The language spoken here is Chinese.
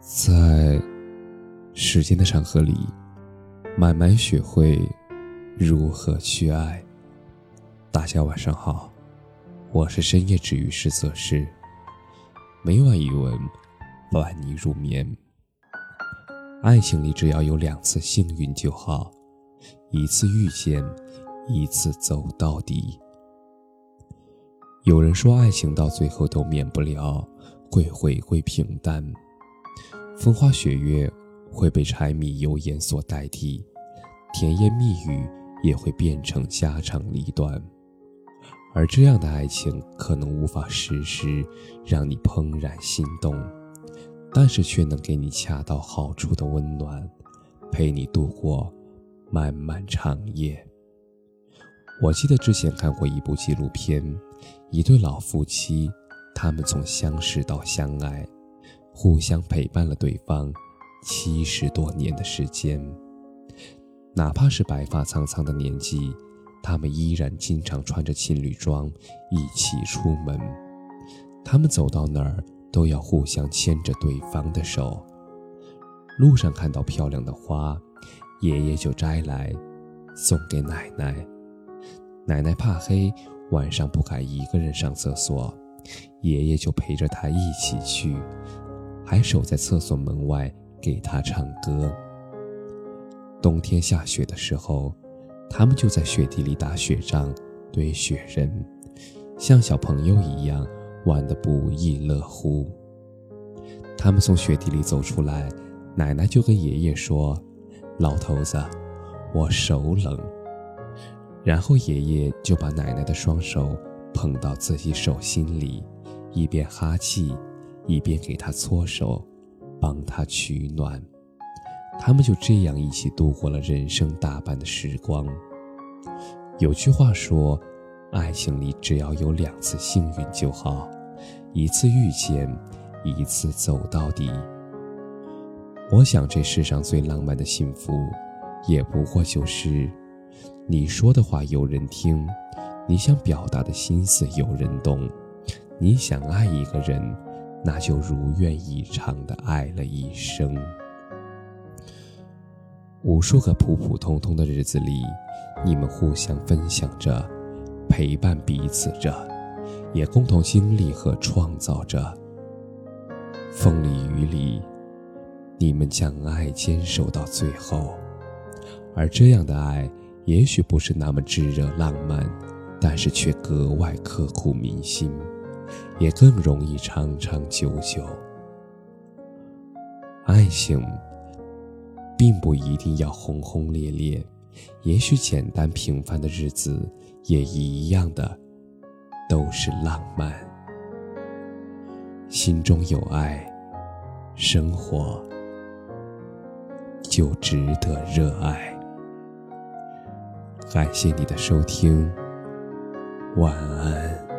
在时间的长河里，慢慢学会如何去爱。大家晚上好，我是深夜治愈师泽师，每晚一文伴你入眠。爱情里只要有两次幸运就好，一次遇见，一次走到底。有人说，爱情到最后都免不了会回归平淡。风花雪月会被柴米油盐所代替，甜言蜜语也会变成家长里短，而这样的爱情可能无法时时让你怦然心动，但是却能给你恰到好处的温暖，陪你度过漫漫长夜。我记得之前看过一部纪录片，一对老夫妻，他们从相识到相爱。互相陪伴了对方七十多年的时间，哪怕是白发苍苍的年纪，他们依然经常穿着情侣装一起出门。他们走到哪儿都要互相牵着对方的手。路上看到漂亮的花，爷爷就摘来送给奶奶。奶奶怕黑，晚上不敢一个人上厕所，爷爷就陪着她一起去。还守在厕所门外给他唱歌。冬天下雪的时候，他们就在雪地里打雪仗、堆雪人，像小朋友一样玩得不亦乐乎。他们从雪地里走出来，奶奶就跟爷爷说：“老头子，我手冷。”然后爷爷就把奶奶的双手捧到自己手心里，一边哈气。一边给他搓手，帮他取暖，他们就这样一起度过了人生大半的时光。有句话说，爱情里只要有两次幸运就好，一次遇见，一次走到底。我想这世上最浪漫的幸福，也不过就是你说的话有人听，你想表达的心思有人懂，你想爱一个人。那就如愿以偿的爱了一生。无数个普普通通的日子里，你们互相分享着，陪伴彼此着，也共同经历和创造着。风里雨里，你们将爱坚守到最后。而这样的爱，也许不是那么炙热浪漫，但是却格外刻骨铭心。也更容易长长久久。爱情并不一定要轰轰烈烈，也许简单平凡的日子也一样的都是浪漫。心中有爱，生活就值得热爱。感谢你的收听，晚安。